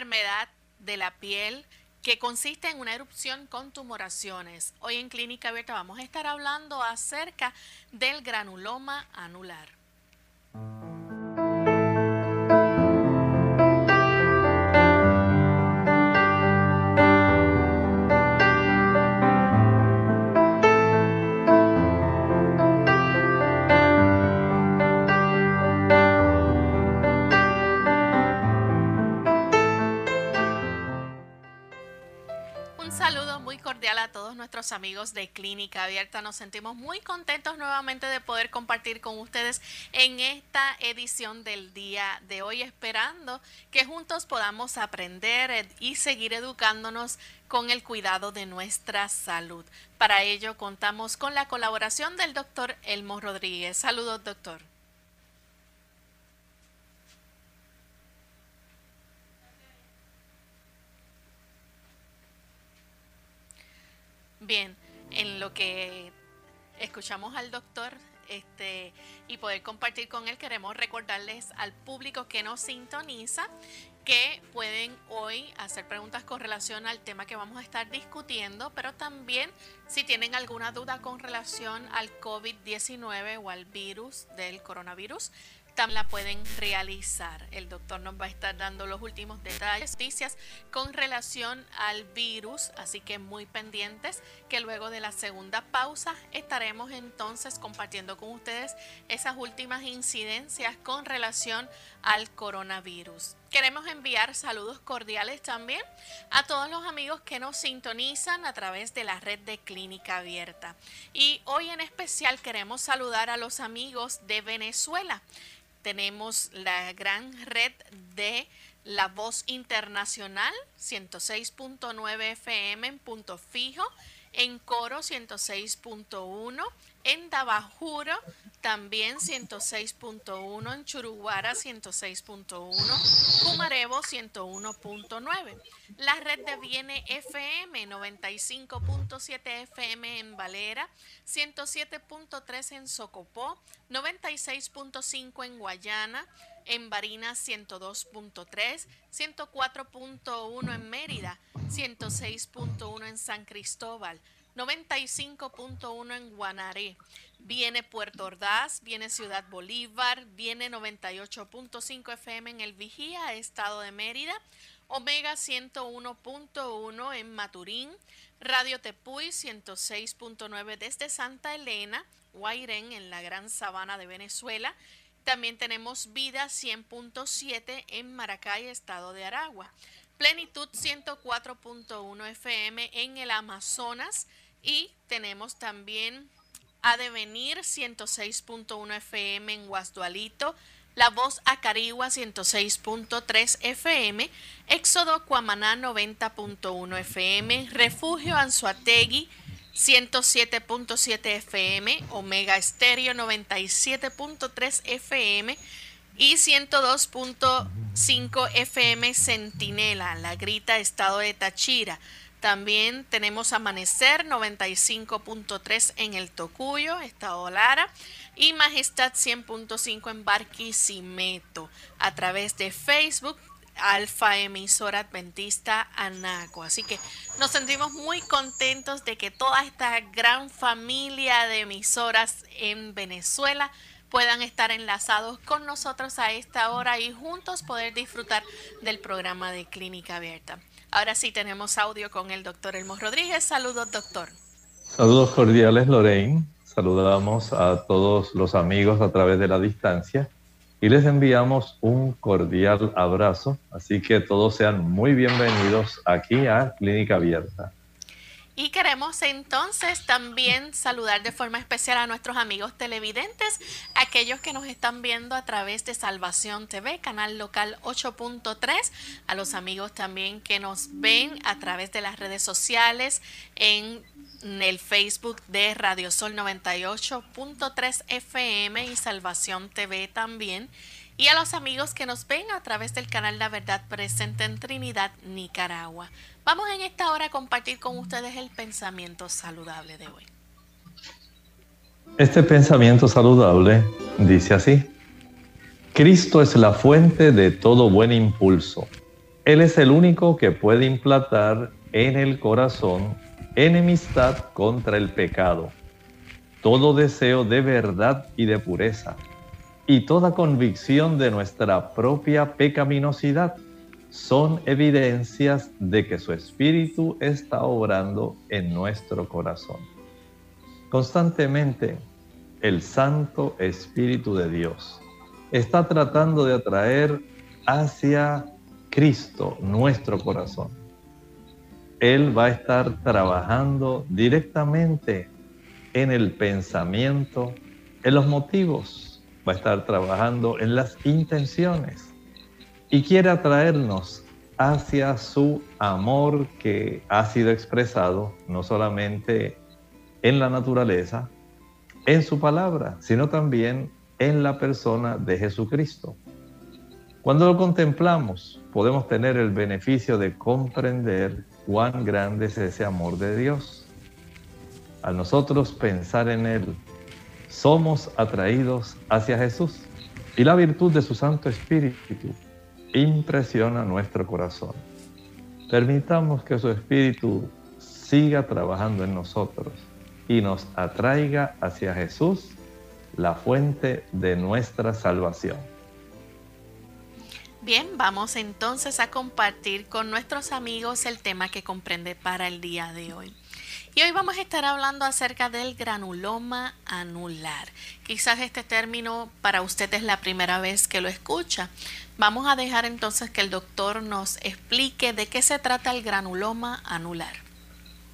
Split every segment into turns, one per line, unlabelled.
Enfermedad de la piel que consiste en una erupción con tumoraciones. Hoy en Clínica Abierta vamos a estar hablando acerca del granuloma anular. Nuestros amigos de Clínica Abierta. Nos sentimos muy contentos nuevamente de poder compartir con ustedes en esta edición del día de hoy, esperando que juntos podamos aprender y seguir educándonos con el cuidado de nuestra salud. Para ello contamos con la colaboración del doctor Elmo Rodríguez. Saludos, doctor. Bien, en lo que escuchamos al doctor este, y poder compartir con él, queremos recordarles al público que nos sintoniza que pueden hoy hacer preguntas con relación al tema que vamos a estar discutiendo, pero también si tienen alguna duda con relación al COVID-19 o al virus del coronavirus, la pueden realizar. El doctor nos va a estar dando los últimos detalles, noticias con relación al virus, así que muy pendientes que luego de la segunda pausa estaremos entonces compartiendo con ustedes esas últimas incidencias con relación al coronavirus. Queremos enviar saludos cordiales también a todos los amigos que nos sintonizan a través de la red de Clínica Abierta. Y hoy en especial queremos saludar a los amigos de Venezuela tenemos la gran red de La Voz Internacional, 106.9 FM en punto fijo, en Coro 106.1, en Dabajuro también 106.1, en Churuguara 106.1, Cumarevo 101.9. La red de Viene FM 95.7 FM en Valera, 107.3 en Socopó, 96.5 en Guayana, en Barinas 102.3, 104.1 en Mérida, 106.1 en San Cristóbal, 95.1 en Guanaré. Viene Puerto Ordaz, viene Ciudad Bolívar, viene 98.5 FM en El Vigía, Estado de Mérida, Omega 101.1 en Maturín, Radio Tepuy 106.9 desde Santa Elena, Guairén en la Gran Sabana de Venezuela. También tenemos Vida 100.7 en Maracay, Estado de Aragua. Plenitud 104.1 FM en el Amazonas y tenemos también a Devenir 106.1 FM en Guasdualito, La Voz Acarigua 106.3 FM, Éxodo Cuamaná 90.1 FM, Refugio Anzuategui 107.7 FM, Omega Estéreo 97.3 FM y 102.5 FM Centinela, La Grita, Estado de Tachira. También tenemos Amanecer 95.3 en el Tocuyo, Estado Lara, y Majestad 100.5 en Barquisimeto. A través de Facebook, Alfa Emisora Adventista Anaco. Así que nos sentimos muy contentos de que toda esta gran familia de emisoras en Venezuela puedan estar enlazados con nosotros a esta hora y juntos poder disfrutar del programa de Clínica Abierta. Ahora sí tenemos audio con el doctor Elmo Rodríguez. Saludos, doctor.
Saludos cordiales, Lorraine. Saludamos a todos los amigos a través de la distancia y les enviamos un cordial abrazo. Así que todos sean muy bienvenidos aquí a Clínica Abierta.
Y queremos entonces también saludar de forma especial a nuestros amigos televidentes, aquellos que nos están viendo a través de Salvación TV, canal local 8.3, a los amigos también que nos ven a través de las redes sociales en el Facebook de Radio Sol 98.3 FM y Salvación TV también y a los amigos que nos ven a través del canal La Verdad Presente en Trinidad, Nicaragua. Vamos en esta hora a compartir con ustedes el pensamiento saludable de hoy.
Este pensamiento saludable dice así, Cristo es la fuente de todo buen impulso. Él es el único que puede implantar en el corazón enemistad contra el pecado, todo deseo de verdad y de pureza y toda convicción de nuestra propia pecaminosidad son evidencias de que su Espíritu está obrando en nuestro corazón. Constantemente, el Santo Espíritu de Dios está tratando de atraer hacia Cristo nuestro corazón. Él va a estar trabajando directamente en el pensamiento, en los motivos, va a estar trabajando en las intenciones y quiere atraernos hacia su amor que ha sido expresado no solamente en la naturaleza, en su palabra, sino también en la persona de Jesucristo. Cuando lo contemplamos, podemos tener el beneficio de comprender cuán grande es ese amor de Dios. Al nosotros pensar en Él, somos atraídos hacia Jesús y la virtud de su Santo Espíritu impresiona nuestro corazón. Permitamos que su Espíritu siga trabajando en nosotros y nos atraiga hacia Jesús, la fuente de nuestra salvación.
Bien, vamos entonces a compartir con nuestros amigos el tema que comprende para el día de hoy. Y hoy vamos a estar hablando acerca del granuloma anular. Quizás este término para usted es la primera vez que lo escucha. Vamos a dejar entonces que el doctor nos explique de qué se trata el granuloma anular.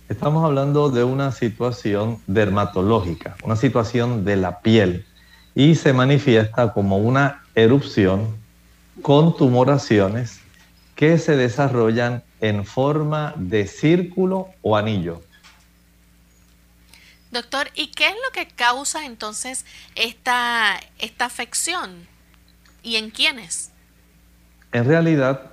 Estamos hablando de una situación dermatológica, una situación de la piel y se manifiesta como una erupción con tumoraciones que se desarrollan en forma de círculo o anillo.
Doctor, ¿y qué es lo que causa entonces esta, esta afección? ¿Y en quiénes?
En realidad,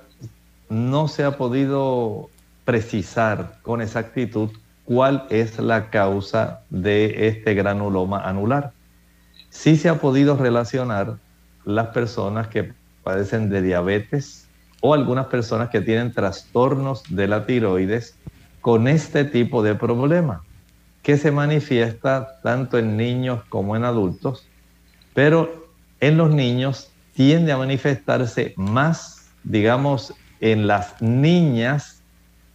no se ha podido precisar con exactitud cuál es la causa de este granuloma anular. Sí se ha podido relacionar las personas que padecen de diabetes o algunas personas que tienen trastornos de la tiroides con este tipo de problema que se manifiesta tanto en niños como en adultos, pero en los niños tiende a manifestarse más, digamos, en las niñas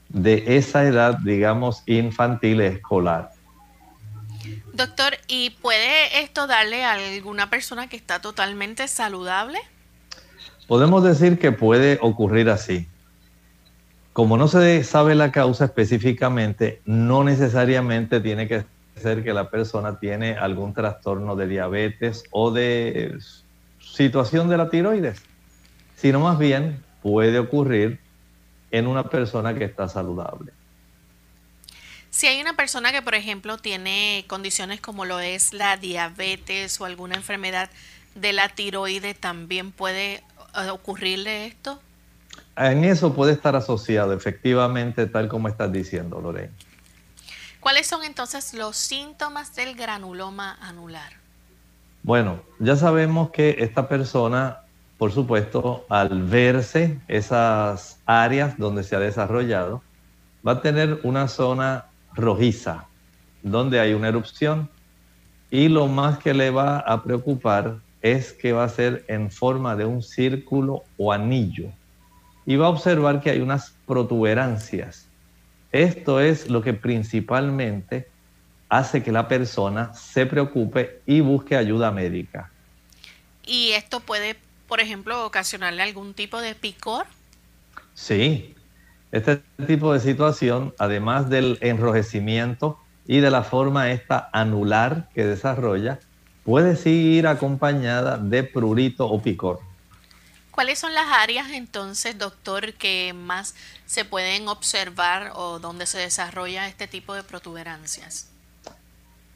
de esa edad, digamos, infantil escolar.
Doctor, ¿y puede esto darle a alguna persona que está totalmente saludable?
Podemos decir que puede ocurrir así. Como no se sabe la causa específicamente, no necesariamente tiene que ser que la persona tiene algún trastorno de diabetes o de situación de la tiroides, sino más bien puede ocurrir en una persona que está saludable.
Si hay una persona que, por ejemplo, tiene condiciones como lo es la diabetes o alguna enfermedad de la tiroide, ¿también puede eh, ocurrirle esto?
En eso puede estar asociado, efectivamente, tal como estás diciendo, Lorena.
¿Cuáles son entonces los síntomas del granuloma anular?
Bueno, ya sabemos que esta persona, por supuesto, al verse esas áreas donde se ha desarrollado, va a tener una zona rojiza, donde hay una erupción, y lo más que le va a preocupar es que va a ser en forma de un círculo o anillo y va a observar que hay unas protuberancias. Esto es lo que principalmente hace que la persona se preocupe y busque ayuda médica.
¿Y esto puede, por ejemplo, ocasionarle algún tipo de picor?
Sí, este tipo de situación, además del enrojecimiento y de la forma esta anular que desarrolla, puede seguir acompañada de prurito o picor.
¿Cuáles son las áreas entonces, doctor, que más se pueden observar o donde se desarrolla este tipo de protuberancias?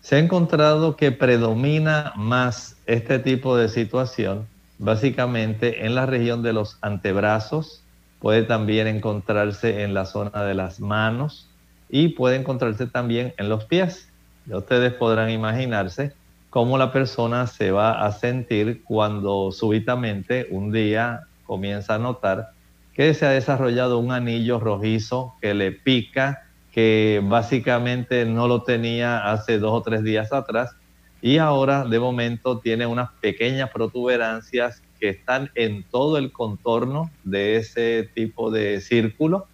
Se ha encontrado que predomina más este tipo de situación básicamente en la región de los antebrazos, puede también encontrarse en la zona de las manos y puede encontrarse también en los pies. Ustedes podrán imaginarse cómo la persona se va a sentir cuando súbitamente un día comienza a notar que se ha desarrollado un anillo rojizo que le pica, que básicamente no lo tenía hace dos o tres días atrás y ahora de momento tiene unas pequeñas protuberancias que están en todo el contorno de ese tipo de círculo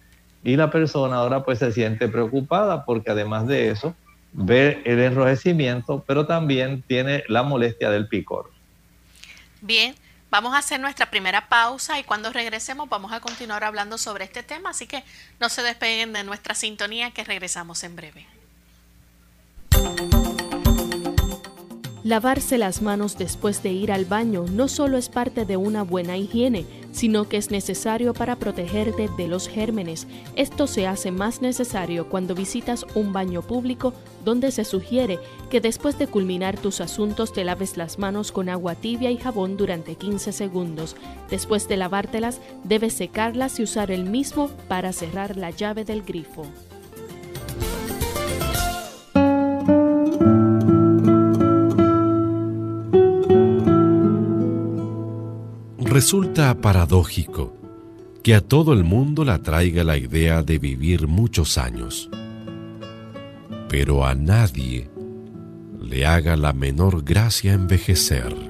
y la persona ahora pues se siente preocupada porque además de eso ve el enrojecimiento, pero también tiene la molestia del picor.
Bien, vamos a hacer nuestra primera pausa y cuando regresemos vamos a continuar hablando sobre este tema, así que no se despeguen de nuestra sintonía que regresamos en breve.
Lavarse las manos después de ir al baño no solo es parte de una buena higiene, sino que es necesario para protegerte de los gérmenes. Esto se hace más necesario cuando visitas un baño público donde se sugiere que después de culminar tus asuntos te laves las manos con agua tibia y jabón durante 15 segundos. Después de lavártelas, debes secarlas y usar el mismo para cerrar la llave del grifo.
Resulta paradójico que a todo el mundo la traiga la idea de vivir muchos años, pero a nadie le haga la menor gracia envejecer.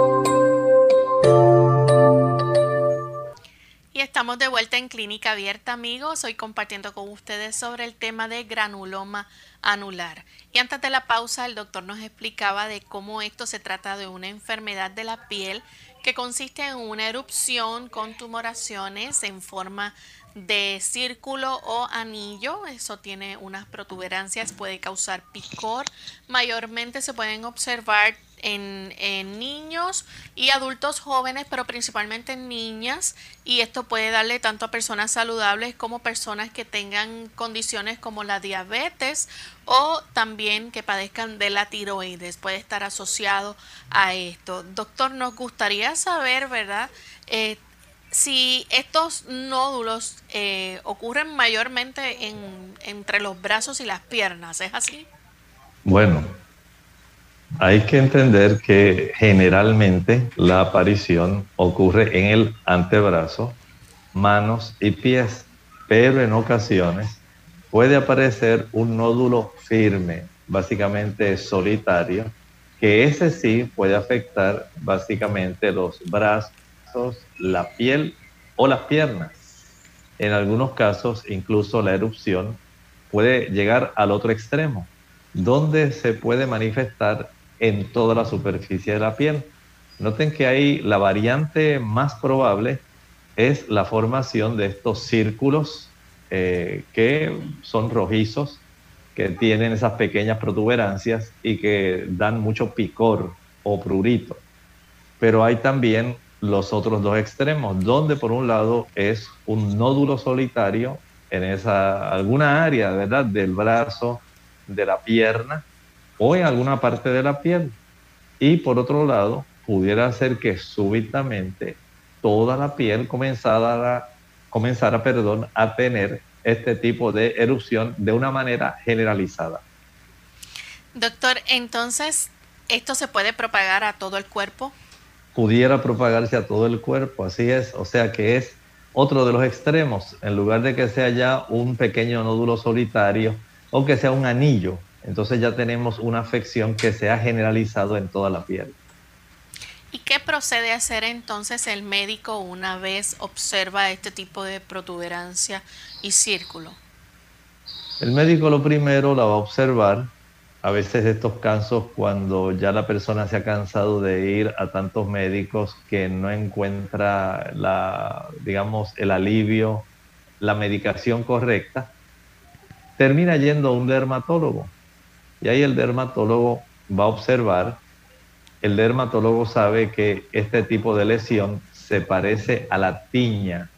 Estamos de vuelta en Clínica Abierta, amigos. Hoy compartiendo con ustedes sobre el tema de granuloma anular. Y antes de la pausa, el doctor nos explicaba de cómo esto se trata de una enfermedad de la piel que consiste en una erupción con tumoraciones en forma de círculo o anillo. Eso tiene unas protuberancias, puede causar picor. Mayormente se pueden observar en, niños y adultos jóvenes, pero principalmente en niñas. Y esto puede darle tanto a personas saludables como personas que tengan condiciones como la diabetes o también que padezcan de la tiroides. Puede estar asociado a esto. Doctor, nos gustaría saber, ¿verdad? Eh, si estos nódulos eh, ocurren mayormente en, entre los brazos y las piernas, ¿es así?
Bueno, hay que entender que generalmente la aparición ocurre en el antebrazo, manos y pies, pero en ocasiones puede aparecer un nódulo firme, básicamente solitario, que ese sí puede afectar básicamente los brazos la piel o las piernas. En algunos casos, incluso la erupción puede llegar al otro extremo, donde se puede manifestar en toda la superficie de la piel. Noten que ahí la variante más probable es la formación de estos círculos eh, que son rojizos, que tienen esas pequeñas protuberancias y que dan mucho picor o prurito. Pero hay también los otros dos extremos, donde por un lado es un nódulo solitario en esa alguna área, ¿verdad? Del brazo, de la pierna o en alguna parte de la piel. Y por otro lado, pudiera ser que súbitamente toda la piel comenzara, a, comenzara perdón, a tener este tipo de erupción de una manera generalizada.
Doctor, entonces, ¿esto se puede propagar a todo el cuerpo?
pudiera propagarse a todo el cuerpo, así es, o sea que es otro de los extremos, en lugar de que sea ya un pequeño nódulo solitario o que sea un anillo, entonces ya tenemos una afección que se ha generalizado en toda la piel.
¿Y qué procede a hacer entonces el médico una vez observa este tipo de protuberancia y círculo?
El médico lo primero la va a observar a veces estos casos cuando ya la persona se ha cansado de ir a tantos médicos que no encuentra la, digamos, el alivio, la medicación correcta, termina yendo a un dermatólogo. Y ahí el dermatólogo va a observar, el dermatólogo sabe que este tipo de lesión se parece a la tiña.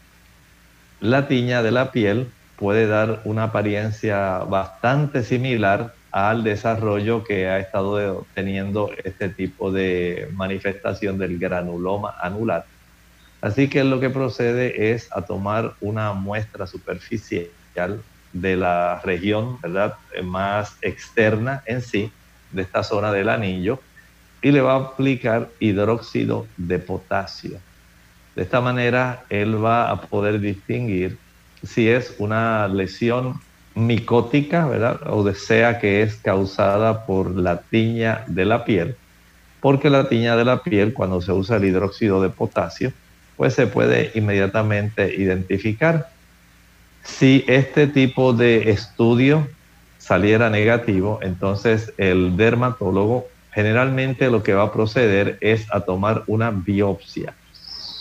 La tiña de la piel puede dar una apariencia bastante similar al desarrollo que ha estado teniendo este tipo de manifestación del granuloma anular. Así que lo que procede es a tomar una muestra superficial de la región ¿verdad? más externa en sí, de esta zona del anillo, y le va a aplicar hidróxido de potasio. De esta manera, él va a poder distinguir si es una lesión micótica, ¿verdad? O desea que es causada por la tiña de la piel, porque la tiña de la piel, cuando se usa el hidróxido de potasio, pues se puede inmediatamente identificar. Si este tipo de estudio saliera negativo, entonces el dermatólogo generalmente lo que va a proceder es a tomar una biopsia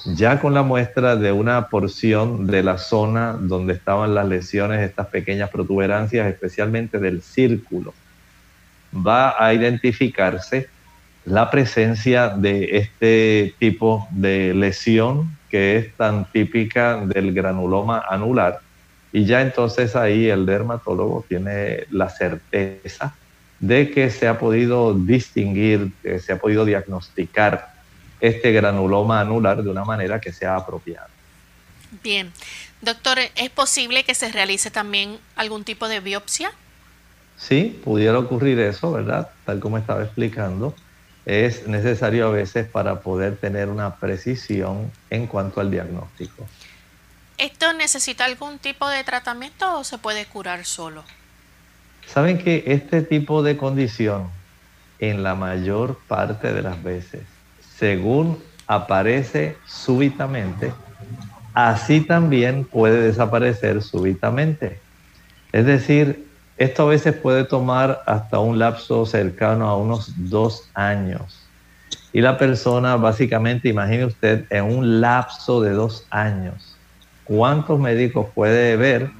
ya con la muestra de una porción de la zona donde estaban las lesiones, estas pequeñas protuberancias, especialmente del círculo, va a identificarse la presencia de este tipo de lesión que es tan típica del granuloma anular. Y ya entonces ahí el dermatólogo tiene la certeza de que se ha podido distinguir, que se ha podido diagnosticar este granuloma anular de una manera que sea apropiada.
Bien, doctor, ¿es posible que se realice también algún tipo de biopsia?
Sí, pudiera ocurrir eso, ¿verdad? Tal como estaba explicando. Es necesario a veces para poder tener una precisión en cuanto al diagnóstico.
¿Esto necesita algún tipo de tratamiento o se puede curar solo?
Saben que este tipo de condición, en la mayor parte de las veces, según aparece súbitamente, así también puede desaparecer súbitamente. Es decir, esto a veces puede tomar hasta un lapso cercano a unos dos años. Y la persona básicamente, imagine usted, en un lapso de dos años, ¿cuántos médicos puede ver?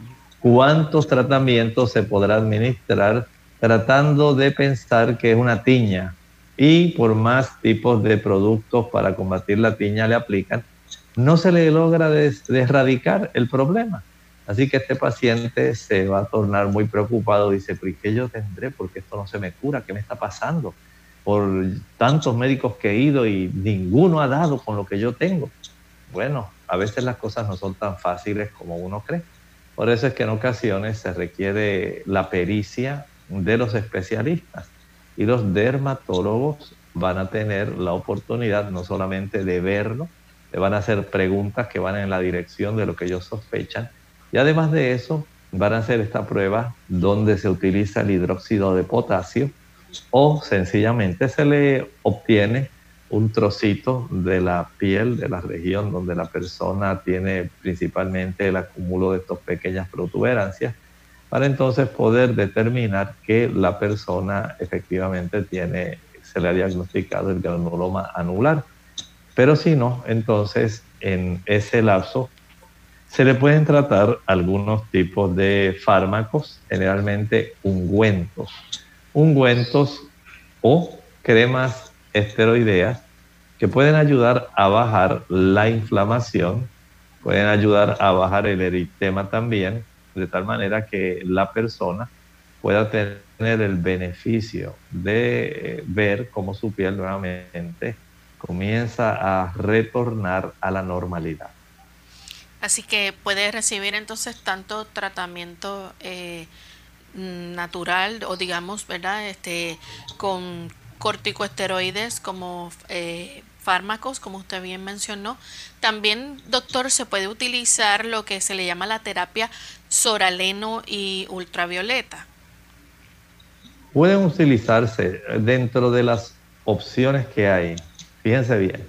¿Cuántos tratamientos se podrá administrar tratando de pensar que es una tiña? Y por más tipos de productos para combatir la tiña le aplican, no se le logra erradicar el problema. Así que este paciente se va a tornar muy preocupado, dice, ¿pero qué yo tendré? Porque esto no se me cura, ¿qué me está pasando? Por tantos médicos que he ido y ninguno ha dado con lo que yo tengo. Bueno, a veces las cosas no son tan fáciles como uno cree. Por eso es que en ocasiones se requiere la pericia de los especialistas y los dermatólogos van a tener la oportunidad no solamente de verlo, le van a hacer preguntas que van en la dirección de lo que ellos sospechan. Y además de eso, van a hacer esta prueba donde se utiliza el hidróxido de potasio o sencillamente se le obtiene un trocito de la piel de la región donde la persona tiene principalmente el acúmulo de estas pequeñas protuberancias para entonces poder determinar que la persona efectivamente tiene, se le ha diagnosticado el granuloma anular. Pero si no, entonces en ese lapso se le pueden tratar algunos tipos de fármacos, generalmente ungüentos. Ungüentos o cremas esteroideas que pueden ayudar a bajar la inflamación, pueden ayudar a bajar el eritema también, de tal manera que la persona pueda tener el beneficio de ver cómo su piel nuevamente comienza a retornar a la normalidad.
Así que puede recibir entonces tanto tratamiento eh, natural o digamos, ¿verdad? Este, con corticoesteroides como eh, fármacos, como usted bien mencionó. También, doctor, se puede utilizar lo que se le llama la terapia soraleno y ultravioleta.
Pueden utilizarse dentro de las opciones que hay Fíjense bien.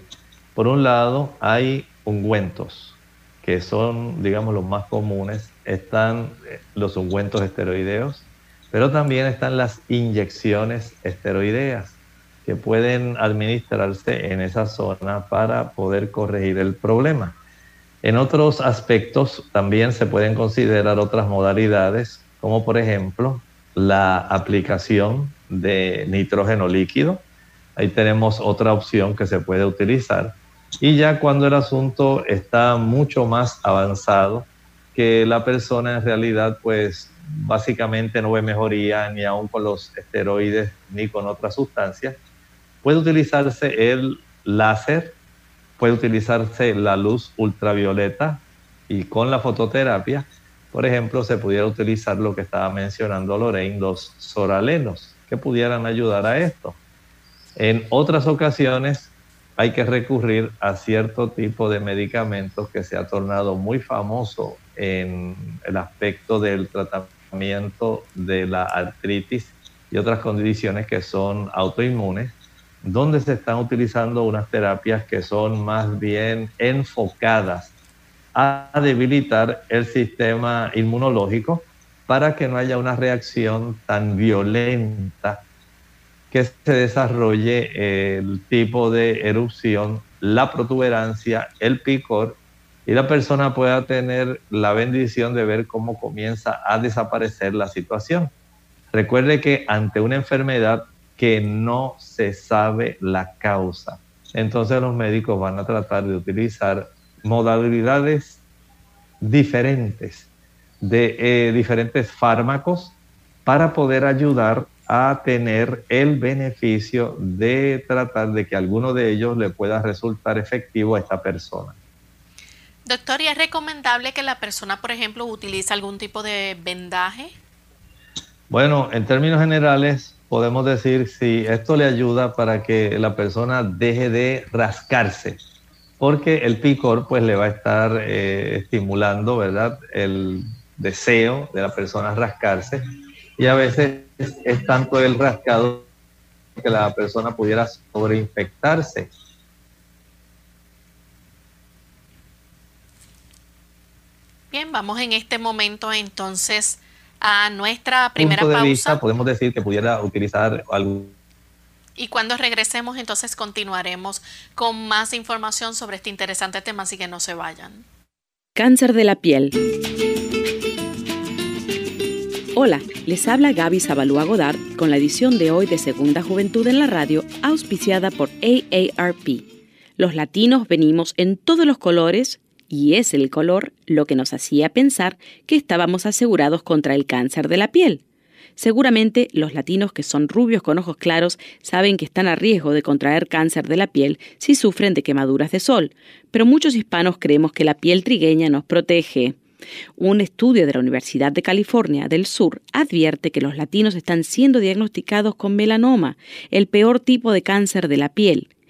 Por un lado, hay ungüentos, que son, digamos, los más comunes. Están eh, los ungüentos esteroideos, pero también están las inyecciones esteroideas, que pueden administrarse en esa zona para poder corregir el problema. En otros aspectos también se pueden considerar otras modalidades, como por ejemplo la aplicación de nitrógeno líquido, ahí tenemos otra opción que se puede utilizar. Y ya cuando el asunto está mucho más avanzado, que la persona en realidad pues básicamente no ve mejoría ni aún con los esteroides ni con otras sustancias, puede utilizarse el láser, puede utilizarse la luz ultravioleta y con la fototerapia, por ejemplo, se pudiera utilizar lo que estaba mencionando Lorraine, los soralenos, que pudieran ayudar a esto. En otras ocasiones hay que recurrir a cierto tipo de medicamentos que se ha tornado muy famoso en el aspecto del tratamiento de la artritis y otras condiciones que son autoinmunes, donde se están utilizando unas terapias que son más bien enfocadas a debilitar el sistema inmunológico para que no haya una reacción tan violenta que se desarrolle el tipo de erupción, la protuberancia, el picor y la persona pueda tener la bendición de ver cómo comienza a desaparecer la situación. Recuerde que ante una enfermedad que no se sabe la causa, entonces los médicos van a tratar de utilizar modalidades diferentes de eh, diferentes fármacos para poder ayudar a tener el beneficio de tratar de que alguno de ellos le pueda resultar efectivo a esta persona.
Doctor, ¿y es recomendable que la persona, por ejemplo, utilice algún tipo de vendaje?
Bueno, en términos generales, podemos decir si esto le ayuda para que la persona deje de rascarse, porque el picor pues le va a estar eh, estimulando, ¿verdad? El deseo de la persona rascarse y a veces es, tanto el rascado que la persona pudiera sobreinfectarse.
Bien, vamos en este momento entonces a nuestra primera punto de pausa. Vista,
podemos decir que pudiera utilizar algo.
Y cuando regresemos, entonces continuaremos con más información sobre este interesante tema, así que no se vayan.
Cáncer de la piel. Hola, les habla Gaby Zabalúa Godard con la edición de hoy de Segunda Juventud en la Radio, auspiciada por AARP. Los latinos venimos en todos los colores y es el color lo que nos hacía pensar que estábamos asegurados contra el cáncer de la piel. Seguramente los latinos que son rubios con ojos claros saben que están a riesgo de contraer cáncer de la piel si sufren de quemaduras de sol, pero muchos hispanos creemos que la piel trigueña nos protege. Un estudio de la Universidad de California del Sur advierte que los latinos están siendo diagnosticados con melanoma, el peor tipo de cáncer de la piel,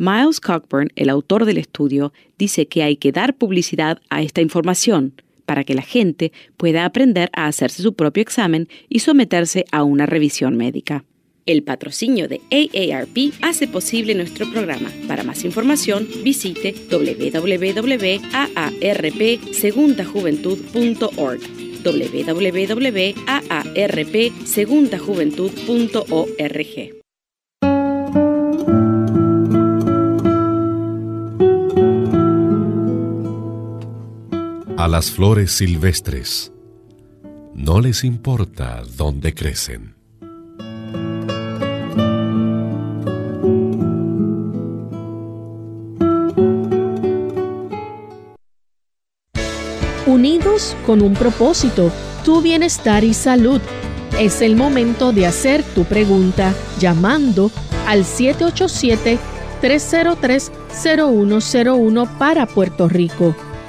Miles Cockburn, el autor del estudio, dice que hay que dar publicidad a esta información para que la gente pueda aprender a hacerse su propio examen y someterse a una revisión médica. El patrocinio de AARP hace posible nuestro programa. Para más información, visite www.aarpsegundajuventud.org www.aarpsegundajuventud.org
A las flores silvestres no les importa dónde crecen.
Unidos con un propósito, tu bienestar y salud. Es el momento de hacer tu pregunta llamando al 787-303-0101 para Puerto Rico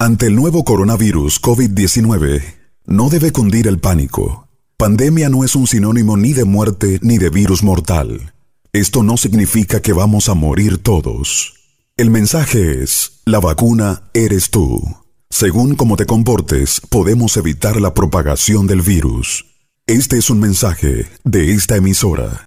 Ante el nuevo coronavirus COVID-19, no debe cundir el pánico. Pandemia no es un sinónimo ni de muerte ni de virus mortal. Esto no significa que vamos a morir todos. El mensaje es, la vacuna eres tú. Según cómo te comportes, podemos evitar la propagación del virus. Este es un mensaje de esta emisora.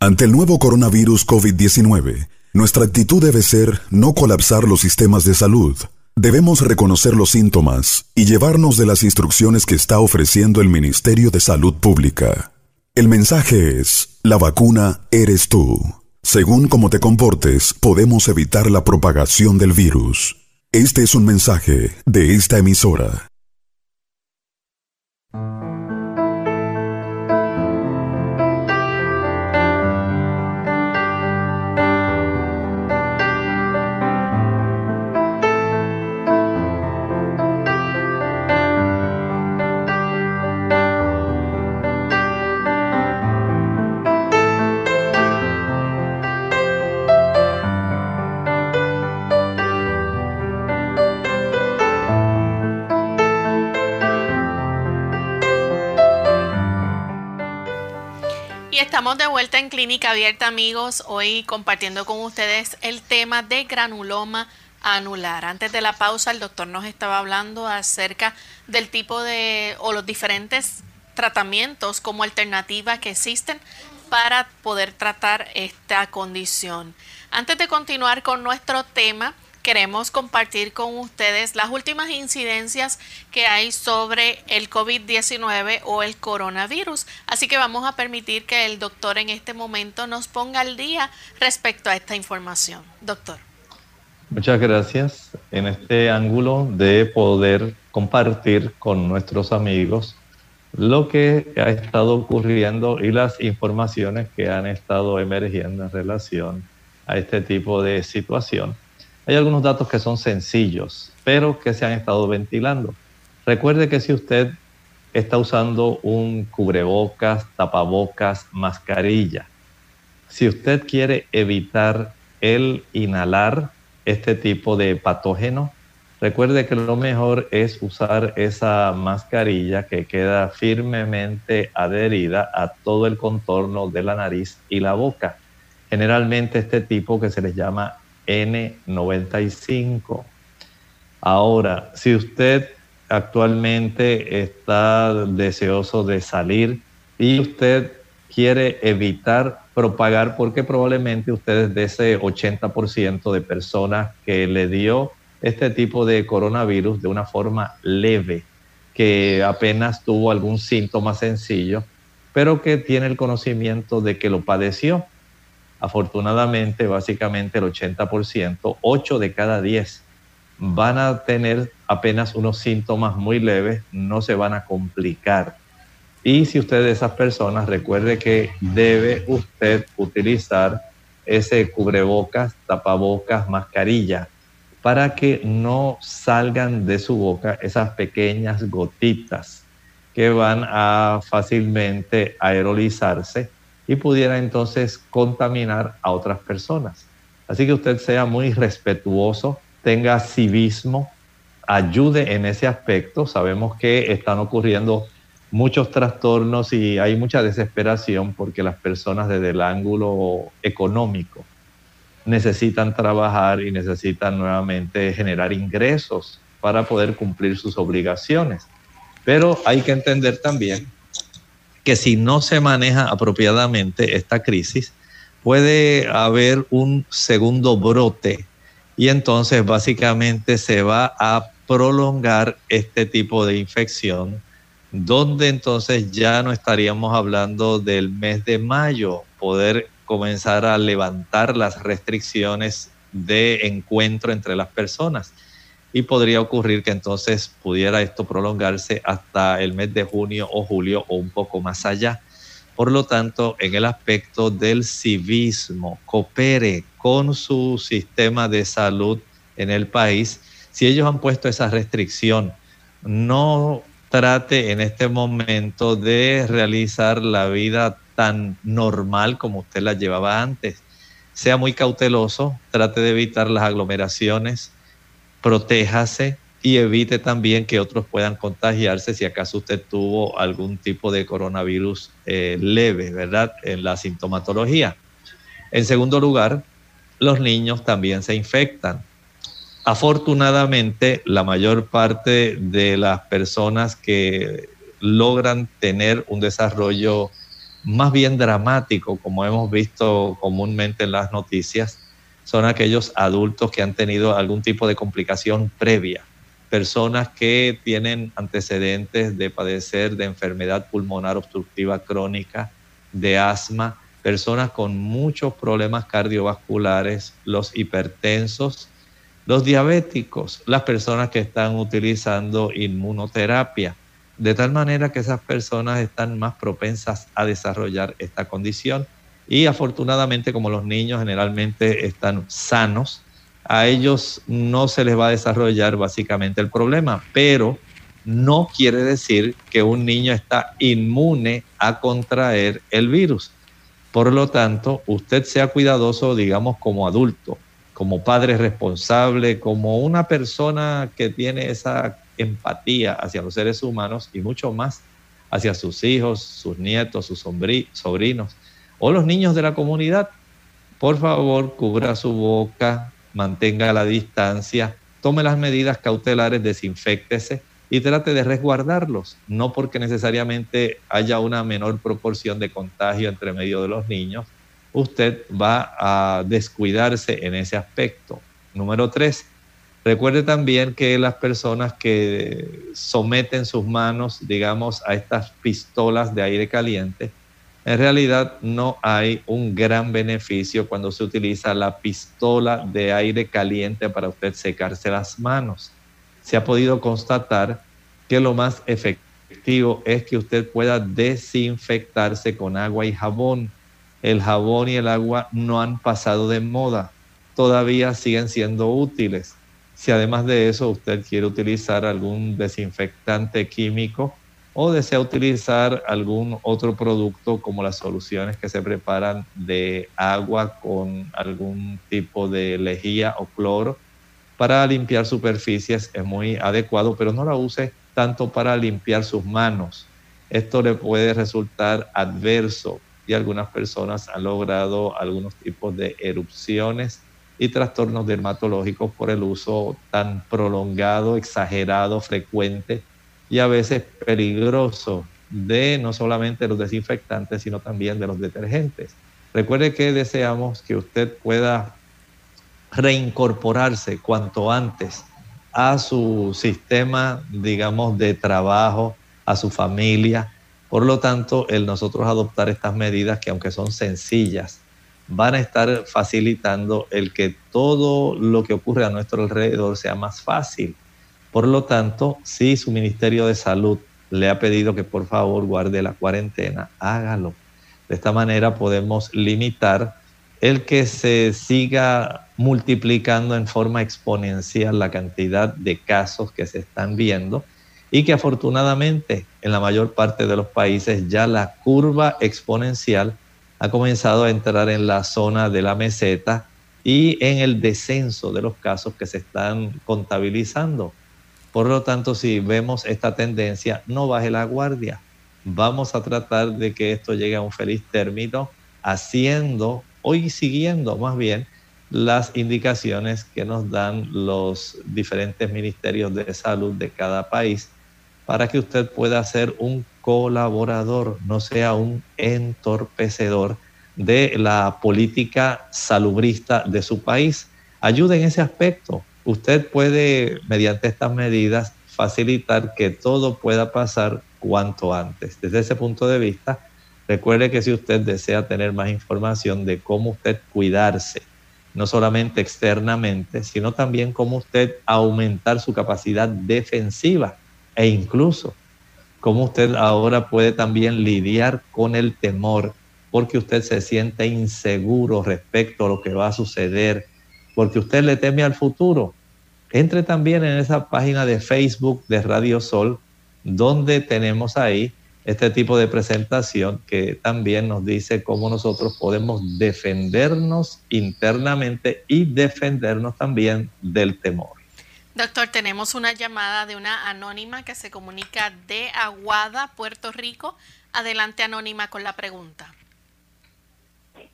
Ante el nuevo coronavirus COVID-19, nuestra actitud debe ser no colapsar los sistemas de salud, Debemos reconocer los síntomas y llevarnos de las instrucciones que está ofreciendo el Ministerio de Salud Pública. El mensaje es, la vacuna eres tú. Según cómo te comportes, podemos evitar la propagación del virus. Este es un mensaje de esta emisora.
De vuelta en Clínica Abierta, amigos. Hoy compartiendo con ustedes el tema de granuloma anular. Antes de la pausa, el doctor nos estaba hablando acerca del tipo de o los diferentes tratamientos como alternativa que existen para poder tratar esta condición. Antes de continuar con nuestro tema, queremos compartir con ustedes las últimas incidencias que hay sobre el COVID-19 o el coronavirus. Así que vamos a permitir que el doctor en este momento nos ponga al día respecto a esta información. Doctor.
Muchas gracias. En este ángulo de poder compartir con nuestros amigos lo que ha estado ocurriendo y las informaciones que han estado emergiendo en relación a este tipo de situación. Hay algunos datos que son sencillos, pero que se han estado ventilando. Recuerde que si usted está usando un cubrebocas, tapabocas, mascarilla, si usted quiere evitar el inhalar este tipo de patógeno, recuerde que lo mejor es usar esa mascarilla que queda firmemente adherida a todo el contorno de la nariz y la boca. Generalmente este tipo que se les llama N95. Ahora, si usted actualmente está deseoso de salir y usted quiere evitar propagar porque probablemente usted es de ese 80% de personas que le dio este tipo de coronavirus de una forma leve, que apenas tuvo algún síntoma sencillo, pero que tiene el conocimiento de que lo padeció. Afortunadamente, básicamente el 80%, 8 de cada 10 van a tener apenas unos síntomas muy leves, no se van a complicar. Y si usted de esas personas, recuerde que debe usted utilizar ese cubrebocas, tapabocas, mascarilla, para que no salgan de su boca esas pequeñas gotitas que van a fácilmente aerolizarse y pudiera entonces contaminar a otras personas. Así que usted sea muy respetuoso tenga civismo, ayude en ese aspecto. Sabemos que están ocurriendo muchos trastornos y hay mucha desesperación porque las personas desde el ángulo económico necesitan trabajar y necesitan nuevamente generar ingresos para poder cumplir sus obligaciones. Pero hay que entender también que si no se maneja apropiadamente esta crisis, puede haber un segundo brote y entonces básicamente se va a prolongar este tipo de infección, donde entonces ya no estaríamos hablando del mes de mayo, poder comenzar a levantar las restricciones de encuentro entre las personas. Y podría ocurrir que entonces pudiera esto prolongarse hasta el mes de junio o julio o un poco más allá. Por lo tanto, en el aspecto del civismo, coopere con su sistema de salud en el país. Si ellos han puesto esa restricción, no trate en este momento de realizar la vida tan normal como usted la llevaba antes. Sea muy cauteloso, trate de evitar las aglomeraciones, protéjase, y evite también que otros puedan contagiarse si acaso usted tuvo algún tipo de coronavirus eh, leve, ¿verdad? En la sintomatología. En segundo lugar, los niños también se infectan. Afortunadamente, la mayor parte de las personas que logran tener un desarrollo más bien dramático, como hemos visto comúnmente en las noticias, son aquellos adultos que han tenido algún tipo de complicación previa personas que tienen antecedentes de padecer de enfermedad pulmonar obstructiva crónica, de asma, personas con muchos problemas cardiovasculares, los hipertensos, los diabéticos, las personas que están utilizando inmunoterapia, de tal manera que esas personas están más propensas a desarrollar esta condición. Y afortunadamente, como los niños generalmente están sanos, a ellos no se les va a desarrollar básicamente el problema, pero no quiere decir que un niño está inmune a contraer el virus. Por lo tanto, usted sea cuidadoso, digamos, como adulto, como padre responsable, como una persona que tiene esa empatía hacia los seres humanos y mucho más hacia sus hijos, sus nietos, sus sobrinos o los niños de la comunidad. Por favor, cubra su boca, mantenga la distancia, tome las medidas cautelares, desinfectese y trate de resguardarlos, no porque necesariamente haya una menor proporción de contagio entre medio de los niños, usted va a descuidarse en ese aspecto. Número tres, recuerde también que las personas que someten sus manos, digamos, a estas pistolas de aire caliente, en realidad no hay un gran beneficio cuando se utiliza la pistola de aire caliente para usted secarse las manos. Se ha podido constatar que lo más efectivo es que usted pueda desinfectarse con agua y jabón. El jabón y el agua no han pasado de moda, todavía siguen siendo útiles. Si además de eso usted quiere utilizar algún desinfectante químico o desea utilizar algún otro producto como las soluciones que se preparan de agua con algún tipo de lejía o cloro para limpiar superficies es muy adecuado, pero no la use tanto para limpiar sus manos. Esto le puede resultar adverso y algunas personas han logrado algunos tipos de erupciones y trastornos dermatológicos por el uso tan prolongado, exagerado, frecuente y a veces peligroso de no solamente los desinfectantes, sino también de los detergentes. Recuerde que deseamos que usted pueda reincorporarse cuanto antes a su sistema, digamos, de trabajo, a su familia. Por lo tanto, el nosotros adoptar estas medidas que aunque son sencillas, van a estar facilitando el que todo lo que ocurre a nuestro alrededor sea más fácil. Por lo tanto, si su Ministerio de Salud le ha pedido que por favor guarde la cuarentena, hágalo. De esta manera podemos limitar el que se siga multiplicando en forma exponencial la cantidad de casos que se están viendo y que afortunadamente en la mayor parte de los países ya la curva exponencial ha comenzado a entrar en la zona de la meseta y en el descenso de los casos que se están contabilizando. Por lo tanto, si vemos esta tendencia, no baje la guardia. Vamos a tratar de que esto llegue a un feliz término haciendo hoy siguiendo más bien las indicaciones que nos dan los diferentes ministerios de salud de cada país para que usted pueda ser un colaborador, no sea un entorpecedor de la política salubrista de su país. Ayude en ese aspecto. Usted puede, mediante estas medidas, facilitar que todo pueda pasar cuanto antes. Desde ese punto de vista, recuerde que si usted desea tener más información de cómo usted cuidarse, no solamente externamente, sino también cómo usted aumentar su capacidad defensiva e incluso cómo usted ahora puede también lidiar con el temor porque usted se siente inseguro respecto a lo que va a suceder, porque usted le teme al futuro. Entre también en esa página de Facebook de Radio Sol, donde tenemos ahí este tipo de presentación que también nos dice cómo nosotros podemos defendernos internamente y defendernos también del temor.
Doctor, tenemos una llamada de una anónima que se comunica de Aguada, Puerto Rico. Adelante, anónima, con la pregunta.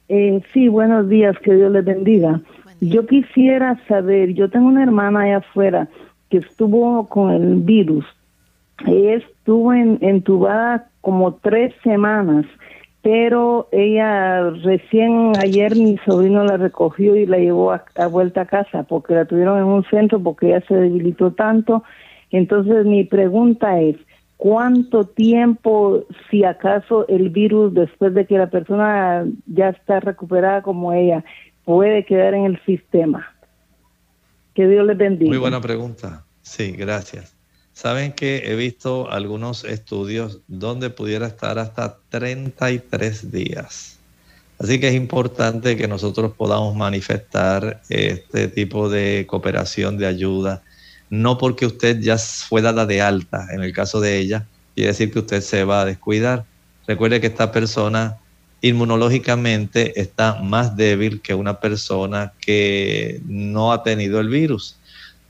Eh, sí, buenos días, que Dios les bendiga. Yo quisiera saber, yo tengo una hermana allá afuera que estuvo con el virus. Ella estuvo en, entubada como tres semanas pero ella recién ayer mi sobrino la recogió y la llevó a, vuelta a casa porque la tuvieron en un centro porque ella se debilitó tanto. Entonces mi pregunta es, ¿cuánto tiempo, si acaso el virus después de que la persona ya está recuperada como ella, puede quedar en el sistema? Que Dios les bendiga.
Muy buena pregunta. Sí, gracias. Saben que he visto algunos estudios donde pudiera estar hasta 33 días. Así que es importante que nosotros podamos manifestar este tipo de cooperación, de ayuda, no porque usted ya fue dada de alta, en el caso de ella, quiere decir que usted se va a descuidar. Recuerde que esta persona inmunológicamente está más débil que una persona que no ha tenido el virus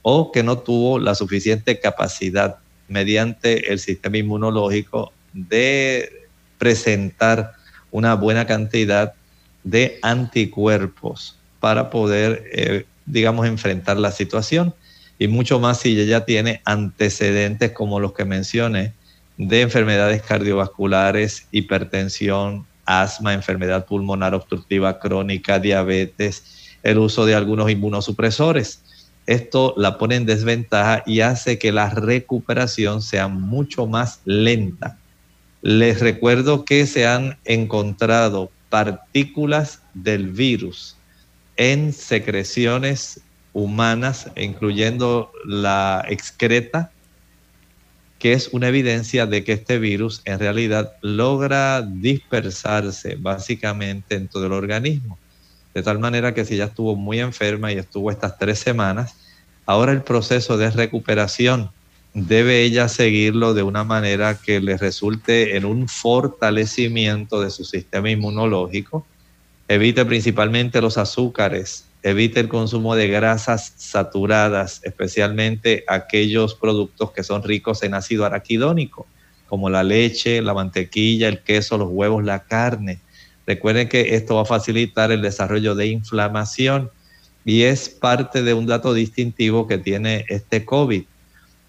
o que no tuvo la suficiente capacidad mediante el sistema inmunológico de presentar una buena cantidad de anticuerpos para poder, eh, digamos, enfrentar la situación. Y mucho más si ella tiene antecedentes como los que mencioné de enfermedades cardiovasculares, hipertensión, asma, enfermedad pulmonar obstructiva crónica, diabetes, el uso de algunos inmunosupresores esto la pone en desventaja y hace que la recuperación sea mucho más lenta. Les recuerdo que se han encontrado partículas del virus en secreciones humanas, incluyendo la excreta, que es una evidencia de que este virus en realidad logra dispersarse básicamente en todo el organismo. De tal manera que si ya estuvo muy enferma y estuvo estas tres semanas, ahora el proceso de recuperación debe ella seguirlo de una manera que le resulte en un fortalecimiento de su sistema inmunológico. Evite principalmente los azúcares, evite el consumo de grasas saturadas, especialmente aquellos productos que son ricos en ácido araquidónico, como la leche, la mantequilla, el queso, los huevos, la carne. Recuerden que esto va a facilitar el desarrollo de inflamación y es parte de un dato distintivo que tiene este COVID,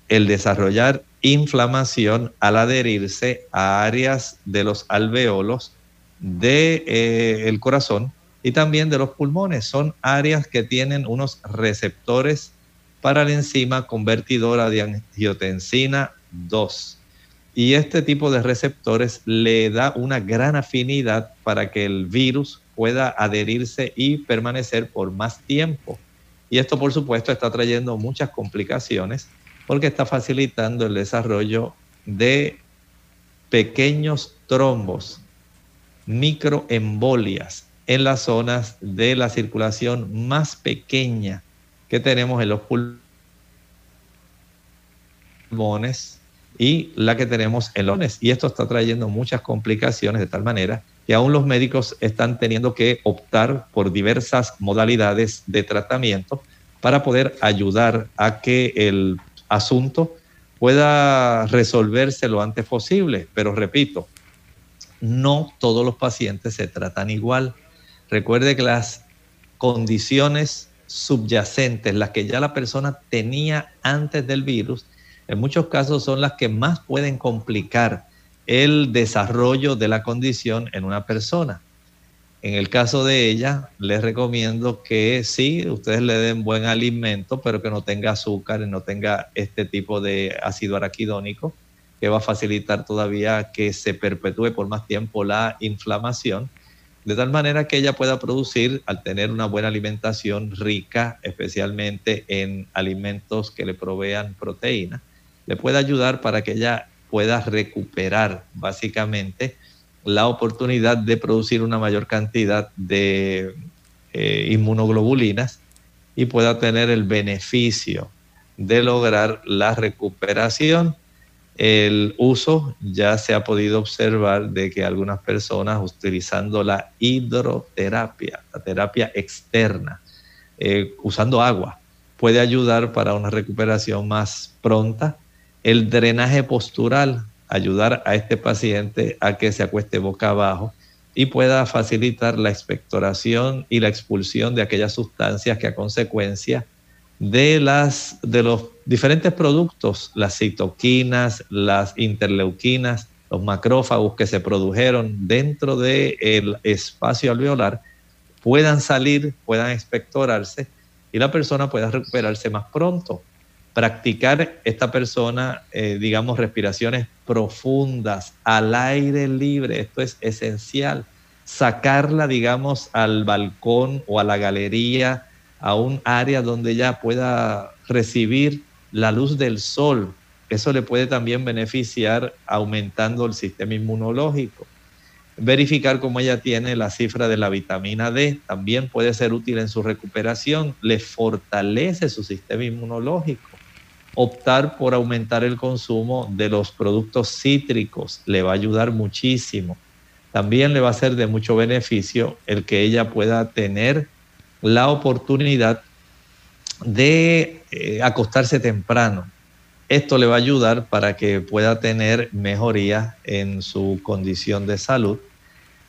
el desarrollar inflamación al adherirse a áreas de los alveolos del de, eh, corazón y también de los pulmones. Son áreas que tienen unos receptores para la enzima convertidora de angiotensina 2. Y este tipo de receptores le da una gran afinidad para que el virus pueda adherirse y permanecer por más tiempo. Y esto, por supuesto, está trayendo muchas complicaciones porque está facilitando el desarrollo de pequeños trombos, microembolias en las zonas de la circulación más pequeña que tenemos en los pulmones y la que tenemos en los Y esto está trayendo muchas complicaciones de tal manera que aún los médicos están teniendo que optar por diversas modalidades de tratamiento para poder ayudar a que el asunto pueda resolverse lo antes posible. Pero repito, no todos los pacientes se tratan igual. Recuerde que las condiciones subyacentes, las que ya la persona tenía antes del virus, en muchos casos son las que más pueden complicar el desarrollo de la condición en una persona. En el caso de ella, les recomiendo que sí, ustedes le den buen alimento, pero que no tenga azúcar y no tenga este tipo de ácido araquidónico, que va a facilitar todavía que se perpetúe por más tiempo la inflamación de tal manera que ella pueda producir, al tener una buena alimentación rica, especialmente en alimentos que le provean proteína, le pueda ayudar para que ella pueda recuperar básicamente la oportunidad de producir una mayor cantidad de eh, inmunoglobulinas y pueda tener el beneficio de lograr la recuperación el uso ya se ha podido observar de que algunas personas utilizando la hidroterapia, la terapia externa, eh, usando agua, puede ayudar para una recuperación más pronta. El drenaje postural, ayudar a este paciente a que se acueste boca abajo y pueda facilitar la expectoración y la expulsión de aquellas sustancias que a consecuencia de, las, de los diferentes productos, las citoquinas, las interleuquinas, los macrófagos que se produjeron dentro del espacio alveolar, puedan salir, puedan expectorarse y la persona pueda recuperarse más pronto. Practicar esta persona, eh, digamos, respiraciones profundas al aire libre, esto es esencial. Sacarla, digamos, al balcón o a la galería, a un área donde ella pueda recibir la luz del sol. Eso le puede también beneficiar aumentando el sistema inmunológico. Verificar cómo ella tiene la cifra de la vitamina D también puede ser útil en su recuperación, le fortalece su sistema inmunológico. Optar por aumentar el consumo de los productos cítricos le va a ayudar muchísimo. También le va a ser de mucho beneficio el que ella pueda tener la oportunidad de eh, acostarse temprano. Esto le va a ayudar para que pueda tener mejoría en su condición de salud.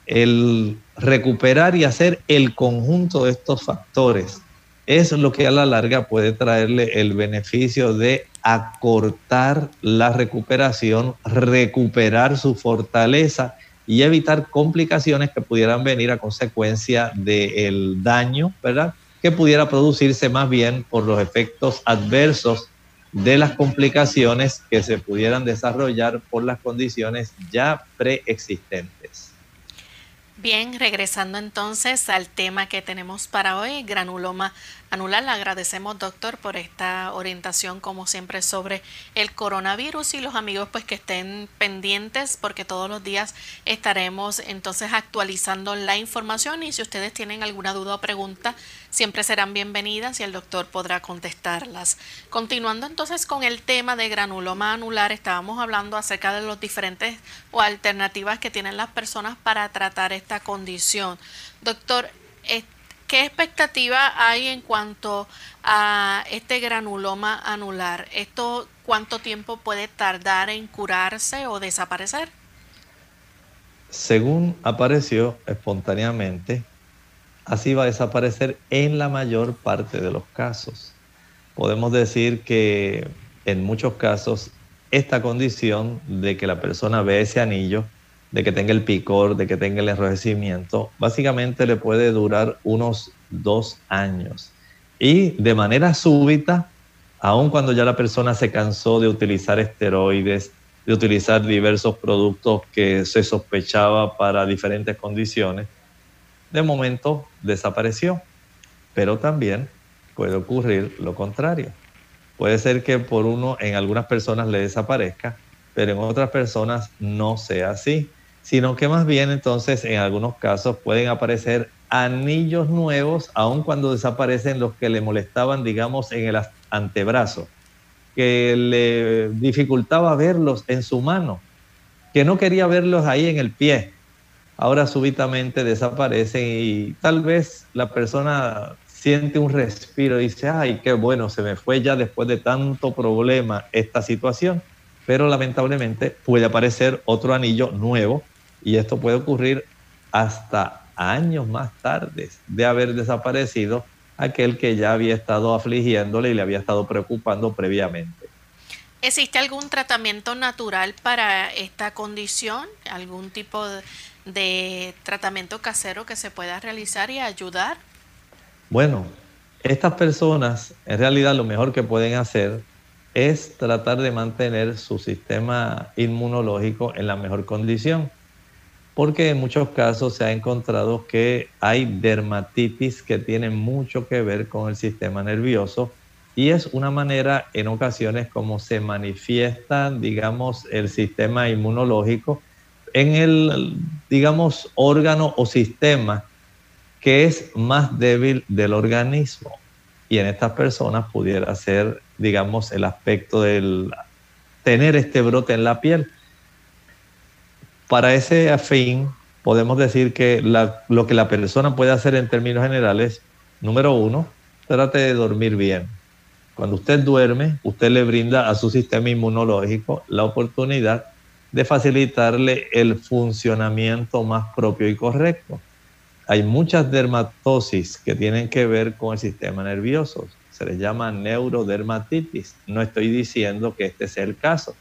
El recuperar y hacer el conjunto de estos factores es lo que a la larga puede traerle el beneficio de acortar la recuperación, recuperar su fortaleza y evitar complicaciones que pudieran venir a consecuencia del daño, ¿verdad? Que pudiera producirse más bien por los efectos adversos de las complicaciones que se pudieran desarrollar por las condiciones ya preexistentes.
Bien, regresando entonces al tema que tenemos para hoy, granuloma anular. Le agradecemos, doctor, por esta orientación, como siempre, sobre el coronavirus y los amigos, pues que estén pendientes, porque todos los días estaremos entonces actualizando la información. Y si ustedes tienen alguna duda o pregunta, siempre serán bienvenidas y el doctor podrá contestarlas. Continuando entonces con el tema de granuloma anular, estábamos hablando acerca de los diferentes o alternativas que tienen las personas para tratar esta condición. Doctor, ¿Qué expectativa hay en cuanto a este granuloma anular? ¿Esto cuánto tiempo puede tardar en curarse o desaparecer?
Según apareció espontáneamente, así va a desaparecer en la mayor parte de los casos. Podemos decir que en muchos casos esta condición de que la persona ve ese anillo de que tenga el picor, de que tenga el enrojecimiento, básicamente le puede durar unos dos años. Y de manera súbita, aun cuando ya la persona se cansó de utilizar esteroides, de utilizar diversos productos que se sospechaba para diferentes condiciones, de momento desapareció. Pero también puede ocurrir lo contrario. Puede ser que por uno en algunas personas le desaparezca, pero en otras personas no sea así sino que más bien entonces en algunos casos pueden aparecer anillos nuevos, aun cuando desaparecen los que le molestaban, digamos, en el antebrazo, que le dificultaba verlos en su mano, que no quería verlos ahí en el pie. Ahora súbitamente desaparecen y tal vez la persona siente un respiro y dice, ay, qué bueno, se me fue ya después de tanto problema esta situación. Pero lamentablemente puede aparecer otro anillo nuevo y esto puede ocurrir hasta años más tarde de haber desaparecido aquel que ya había estado afligiéndole y le había estado preocupando previamente.
¿Existe algún tratamiento natural para esta condición? ¿Algún tipo de, tratamiento casero que se pueda realizar y ayudar?
Bueno, estas personas en realidad lo mejor que pueden hacer es tratar de mantener su sistema inmunológico en la mejor condición porque en muchos casos se ha encontrado que hay dermatitis que tienen mucho que ver con el sistema nervioso y es una manera en ocasiones como se manifiesta, digamos, el sistema inmunológico en el, digamos, órgano o sistema que es más débil del organismo. Y en estas personas pudiera ser, digamos, el aspecto del tener este brote en la piel. Para ese fin, podemos decir que lo que la persona puede hacer en términos generales, número uno, trate de dormir bien. Cuando usted duerme, usted le brinda a su sistema inmunológico la oportunidad de facilitarle el funcionamiento más propio y correcto. Hay muchas dermatosis que tienen que ver con el sistema nervioso. Se les llama neurodermatitis. No estoy diciendo que este sea el caso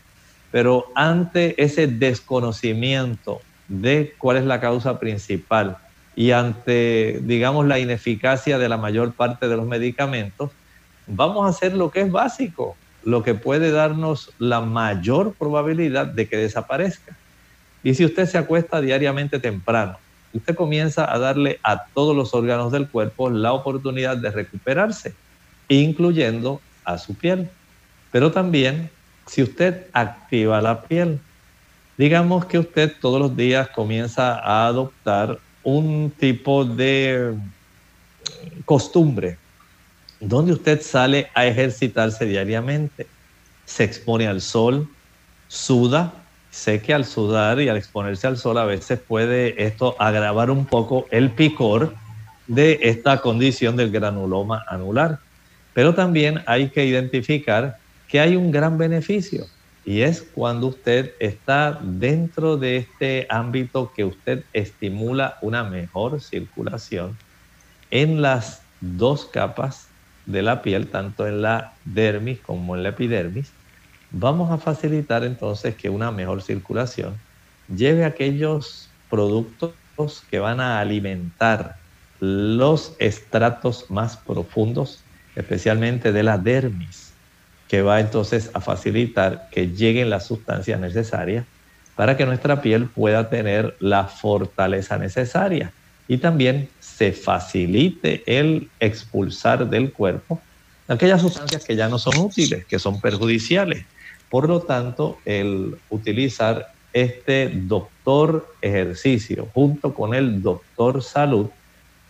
pero ante ese desconocimiento de cuál es la causa principal y ante, digamos, la ineficacia de la mayor parte de los medicamentos, vamos a hacer lo que es básico, lo que puede darnos la mayor probabilidad de que desaparezca. Y si usted se acuesta diariamente temprano, usted comienza a darle a todos los órganos del cuerpo la oportunidad de recuperarse, incluyendo a su piel. Pero también si usted activa la piel, digamos que usted todos los días comienza a adoptar un tipo de costumbre donde usted sale a ejercitarse diariamente, se expone al sol, suda, sé que al sudar y al exponerse al sol a veces puede esto agravar un poco el picor de esta condición del granuloma anular. Pero también hay que identificar que hay un gran beneficio y es cuando usted está dentro de este ámbito que usted estimula una mejor circulación en las dos capas de la piel, tanto en la dermis como en la epidermis, vamos a facilitar entonces que una mejor circulación lleve aquellos productos que van a alimentar los estratos más profundos, especialmente de la dermis que va entonces a facilitar que lleguen las sustancias necesarias para que nuestra piel pueda tener la fortaleza necesaria. y también se facilite el expulsar del cuerpo aquellas sustancias que ya no son útiles, que son perjudiciales. Por lo tanto, el utilizar este doctor ejercicio junto con el doctor salud,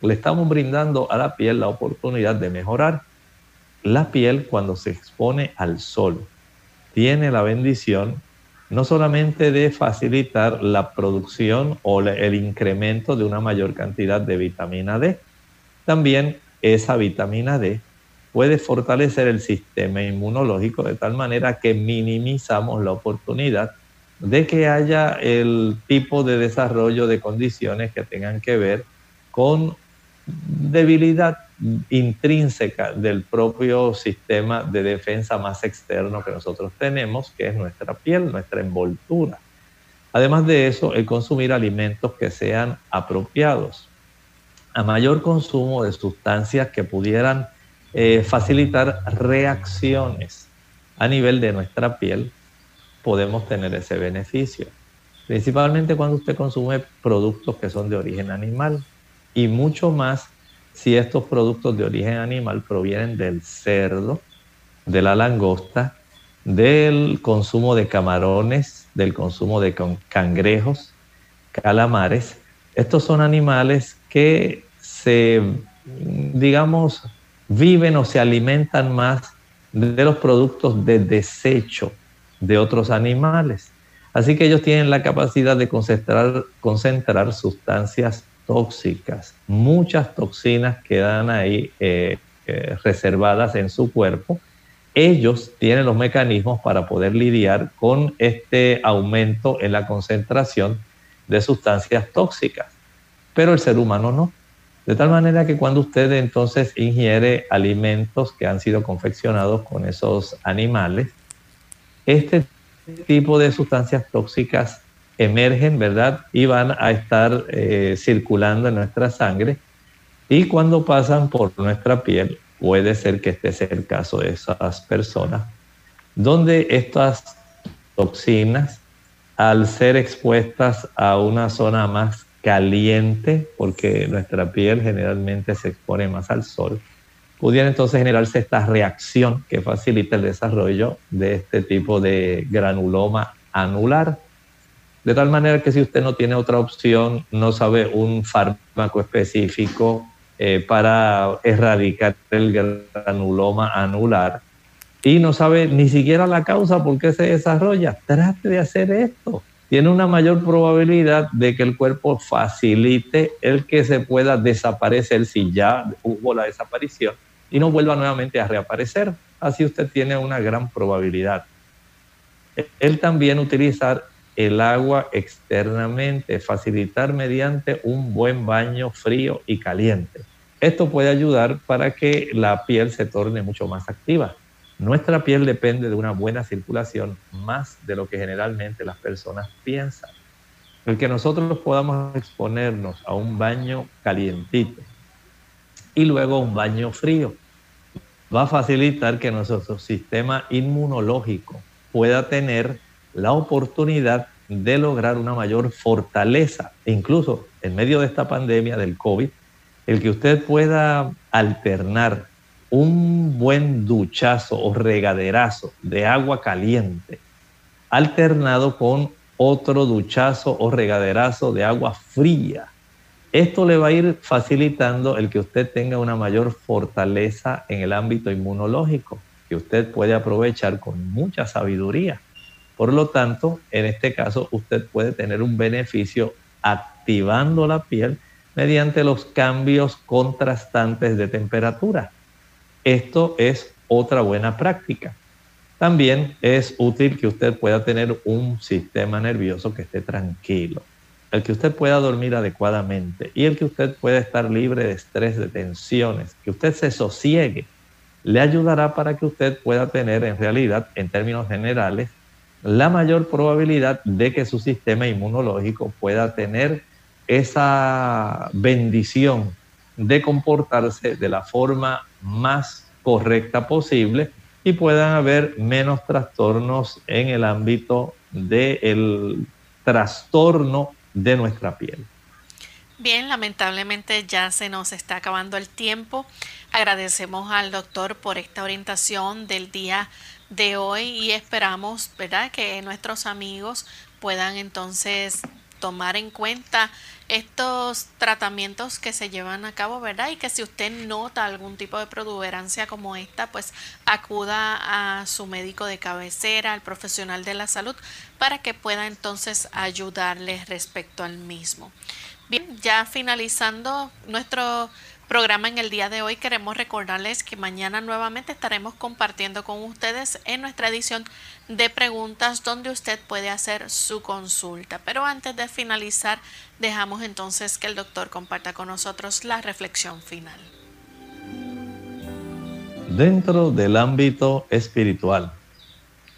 le estamos brindando a la piel la oportunidad de mejorar. La piel cuando se expone al sol. Tiene la bendición no solamente de facilitar la producción o el incremento de una mayor cantidad de vitamina D, también esa vitamina D puede fortalecer el sistema inmunológico de tal manera que minimizamos la oportunidad de que haya el tipo de desarrollo de condiciones que tengan que ver con debilidad intrínseca del propio sistema de defensa más externo que nosotros tenemos, que es nuestra piel, nuestra envoltura. Además de eso, el consumir alimentos que sean apropiados. A mayor consumo de sustancias que pudieran eh, facilitar reacciones a nivel de nuestra piel, podemos tener ese beneficio. Principalmente cuando usted consume productos que son de origen animal y mucho más si estos productos de origen animal provienen del cerdo, de la langosta, del consumo de camarones, del consumo de cangrejos, calamares. Estos son animales que se, digamos, viven o se alimentan más de los productos de desecho de otros animales. Así que ellos tienen la capacidad de concentrar, concentrar sustancias tóxicas. Muchas toxinas quedan ahí eh, eh, reservadas en su cuerpo. Ellos tienen los mecanismos para poder lidiar con este aumento en la concentración de sustancias tóxicas, pero el ser humano no. De tal manera que cuando usted entonces ingiere alimentos que han sido confeccionados con esos animales, este tipo de sustancias tóxicas emergen, ¿verdad? Y van a estar eh, circulando en nuestra sangre. Y cuando pasan por nuestra piel, puede ser que este sea el caso de esas personas, donde estas toxinas, al ser expuestas a una zona más caliente, porque nuestra piel generalmente se expone más al sol, pudiera entonces generarse esta reacción que facilita el desarrollo de este tipo de granuloma anular. De tal manera que si usted no tiene otra opción, no sabe un fármaco específico eh, para erradicar el granuloma anular y no sabe ni siquiera la causa por qué se desarrolla, trate de hacer esto tiene una mayor probabilidad de que el cuerpo facilite el que se pueda desaparecer si ya hubo la desaparición y no vuelva nuevamente a reaparecer. Así usted tiene una gran probabilidad. Él también utilizar el agua externamente, facilitar mediante un buen baño frío y caliente. Esto puede ayudar para que la piel se torne mucho más activa. Nuestra piel depende de una buena circulación más de lo que generalmente las personas piensan. El que nosotros podamos exponernos a un baño calientito y luego un baño frío va a facilitar que nuestro sistema inmunológico pueda tener la oportunidad de lograr una mayor fortaleza. E incluso en medio de esta pandemia del COVID, el que usted pueda alternar un buen duchazo o regaderazo de agua caliente alternado con otro duchazo o regaderazo de agua fría. Esto le va a ir facilitando el que usted tenga una mayor fortaleza en el ámbito inmunológico, que usted puede aprovechar con mucha sabiduría. Por lo tanto, en este caso, usted puede tener un beneficio activando la piel mediante los cambios contrastantes de temperatura. Esto es otra buena práctica. También es útil que usted pueda tener un sistema nervioso que esté tranquilo, el que usted pueda dormir adecuadamente y el que usted pueda estar libre de estrés, de tensiones, que usted se sosiegue, le ayudará para que usted pueda tener en realidad, en términos generales, la mayor probabilidad de que su sistema inmunológico pueda tener esa bendición de comportarse de la forma más correcta posible y puedan haber menos trastornos en el ámbito del trastorno de nuestra piel.
Bien, lamentablemente ya se nos está acabando el tiempo. Agradecemos al doctor por esta orientación del día de hoy y esperamos, ¿verdad?, que nuestros amigos puedan entonces tomar en cuenta estos tratamientos que se llevan a cabo, ¿verdad? Y que si usted nota algún tipo de protuberancia como esta, pues acuda a su médico de cabecera, al profesional de la salud, para que pueda entonces ayudarles respecto al mismo. Bien, ya finalizando nuestro programa en el día de hoy, queremos recordarles que mañana nuevamente estaremos compartiendo con ustedes en nuestra edición de preguntas donde usted puede hacer su consulta. Pero antes de finalizar, dejamos entonces que el doctor comparta con nosotros la reflexión final.
Dentro del ámbito espiritual,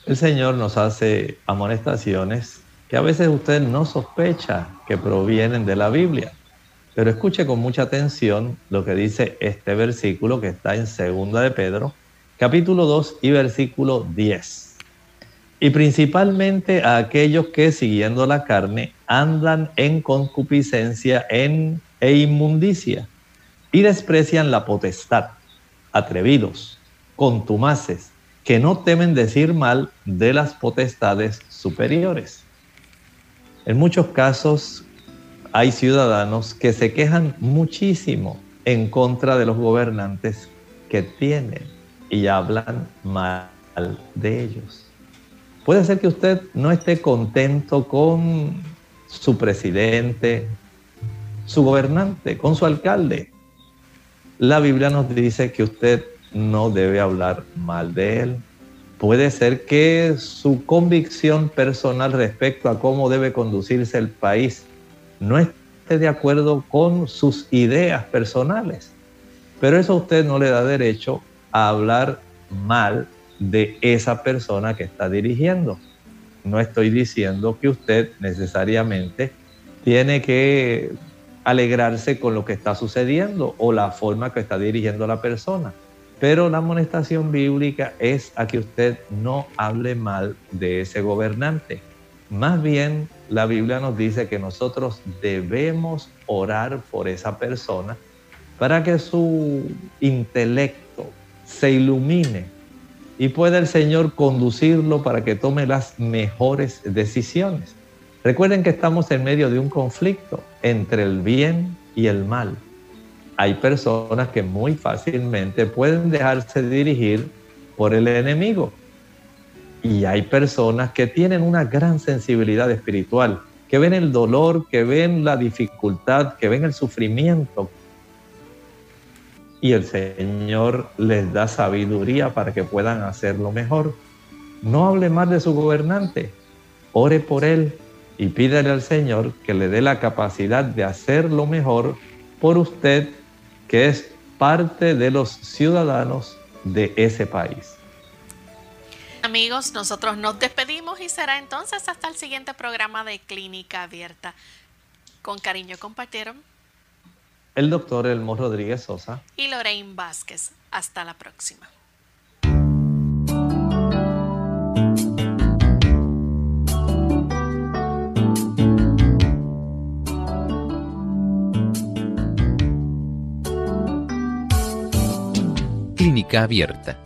el Señor nos hace amonestaciones que a veces usted no sospecha que provienen de la Biblia. Pero escuche con mucha atención lo que dice este versículo que está en Segunda de Pedro, capítulo 2 y versículo 10. Y principalmente a aquellos que siguiendo la carne andan en concupiscencia en, e inmundicia y desprecian la potestad, atrevidos, contumaces, que no temen decir mal de las potestades superiores. En muchos casos hay ciudadanos que se quejan muchísimo en contra de los gobernantes que tienen y hablan mal de ellos. Puede ser que usted no esté contento con su presidente, su gobernante, con su alcalde. La Biblia nos dice que usted no debe hablar mal de él. Puede ser que su convicción personal respecto a cómo debe conducirse el país no esté de acuerdo con sus ideas personales. Pero eso a usted no le da derecho a hablar mal de esa persona que está dirigiendo. No estoy diciendo que usted necesariamente tiene que alegrarse con lo que está sucediendo o la forma que está dirigiendo la persona. Pero la amonestación bíblica es a que usted no hable mal de ese gobernante. Más bien, la Biblia nos dice que nosotros debemos orar por esa persona para que su intelecto se ilumine y pueda el Señor conducirlo para que tome las mejores decisiones. Recuerden que estamos en medio de un conflicto entre el bien y el mal. Hay personas que muy fácilmente pueden dejarse dirigir por el enemigo y hay personas que tienen una gran sensibilidad espiritual, que ven el dolor, que ven la dificultad, que ven el sufrimiento. Y el Señor les da sabiduría para que puedan hacerlo mejor. No hable más de su gobernante, ore por él y pídale al Señor que le dé la capacidad de hacerlo mejor por usted, que es parte de los ciudadanos de ese país.
Amigos, nosotros nos despedimos y será entonces hasta el siguiente programa de Clínica Abierta. Con cariño compartieron
el doctor Elmo Rodríguez Sosa
y Lorraine Vázquez. Hasta la próxima.
Clínica Abierta